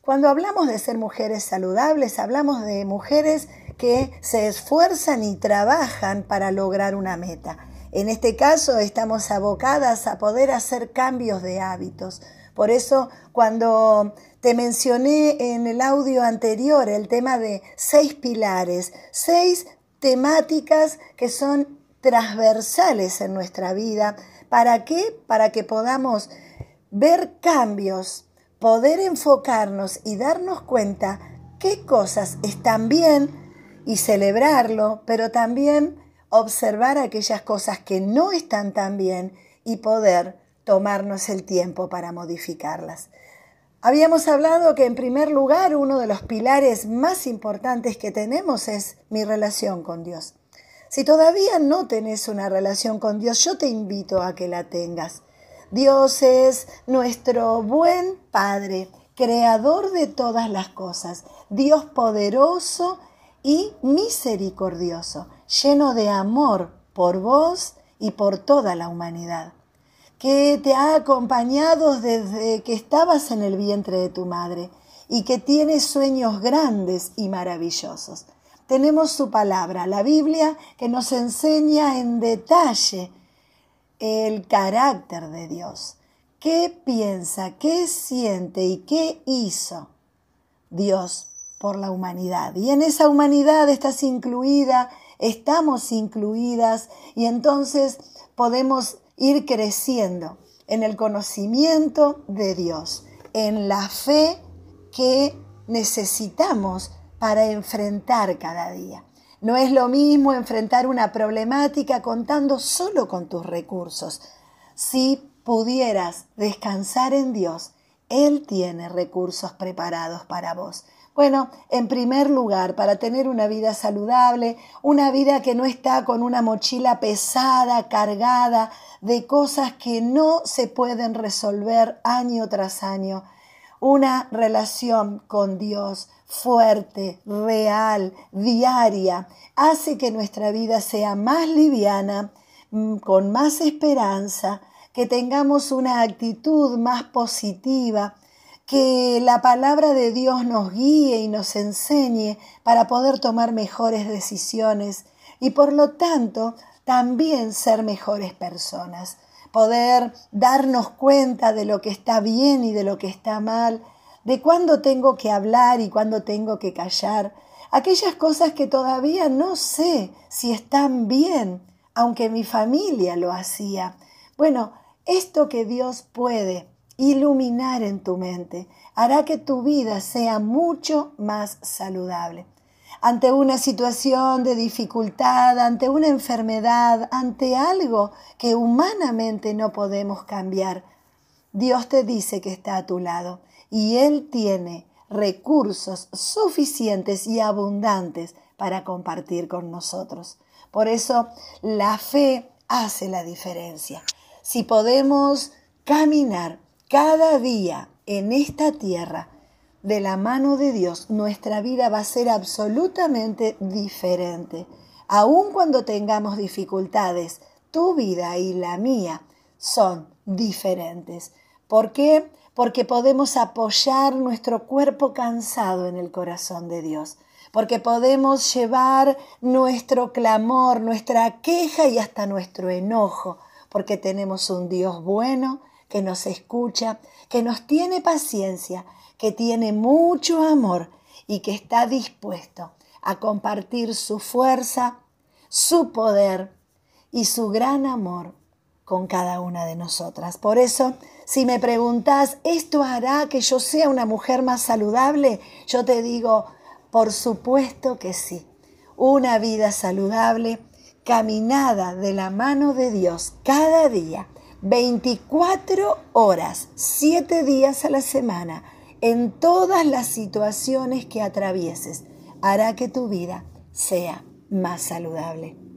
Cuando hablamos de ser mujeres saludables, hablamos de mujeres que se esfuerzan y trabajan para lograr una meta. En este caso estamos abocadas a poder hacer cambios de hábitos. Por eso cuando te mencioné en el audio anterior el tema de seis pilares, seis temáticas que son transversales en nuestra vida. ¿Para qué? Para que podamos ver cambios, poder enfocarnos y darnos cuenta qué cosas están bien y celebrarlo, pero también observar aquellas cosas que no están tan bien y poder tomarnos el tiempo para modificarlas. Habíamos hablado que en primer lugar uno de los pilares más importantes que tenemos es mi relación con Dios. Si todavía no tenés una relación con Dios, yo te invito a que la tengas. Dios es nuestro buen Padre, creador de todas las cosas, Dios poderoso y misericordioso, lleno de amor por vos y por toda la humanidad que te ha acompañado desde que estabas en el vientre de tu madre y que tiene sueños grandes y maravillosos. Tenemos su palabra, la Biblia, que nos enseña en detalle el carácter de Dios. ¿Qué piensa, qué siente y qué hizo Dios por la humanidad? Y en esa humanidad estás incluida, estamos incluidas y entonces podemos ir creciendo en el conocimiento de Dios, en la fe que necesitamos para enfrentar cada día. No es lo mismo enfrentar una problemática contando solo con tus recursos. Si pudieras descansar en Dios, Él tiene recursos preparados para vos. Bueno, en primer lugar, para tener una vida saludable, una vida que no está con una mochila pesada, cargada de cosas que no se pueden resolver año tras año, una relación con Dios fuerte, real, diaria, hace que nuestra vida sea más liviana, mm, con más esperanza, que tengamos una actitud más positiva, que la palabra de Dios nos guíe y nos enseñe para poder tomar mejores decisiones y por lo tanto también ser mejores personas, poder darnos cuenta de lo que está bien y de lo que está mal, de cuándo tengo que hablar y cuándo tengo que callar, aquellas cosas que todavía no sé si están bien, aunque mi familia lo hacía. Bueno, esto que Dios puede iluminar en tu mente, hará que tu vida sea mucho más saludable. Ante una situación de dificultad, ante una enfermedad, ante algo que humanamente no podemos cambiar, Dios te dice que está a tu lado y Él tiene recursos suficientes y abundantes para compartir con nosotros. Por eso la fe hace la diferencia. Si podemos caminar cada día en esta tierra, de la mano de Dios, nuestra vida va a ser absolutamente diferente. Aun cuando tengamos dificultades, tu vida y la mía son diferentes. ¿Por qué? Porque podemos apoyar nuestro cuerpo cansado en el corazón de Dios. Porque podemos llevar nuestro clamor, nuestra queja y hasta nuestro enojo. Porque tenemos un Dios bueno, que nos escucha, que nos tiene paciencia, que tiene mucho amor y que está dispuesto a compartir su fuerza, su poder y su gran amor con cada una de nosotras. Por eso, si me preguntas, ¿esto hará que yo sea una mujer más saludable? Yo te digo, por supuesto que sí. Una vida saludable, caminada de la mano de Dios cada día 24 horas, 7 días a la semana, en todas las situaciones que atravieses, hará que tu vida sea más saludable.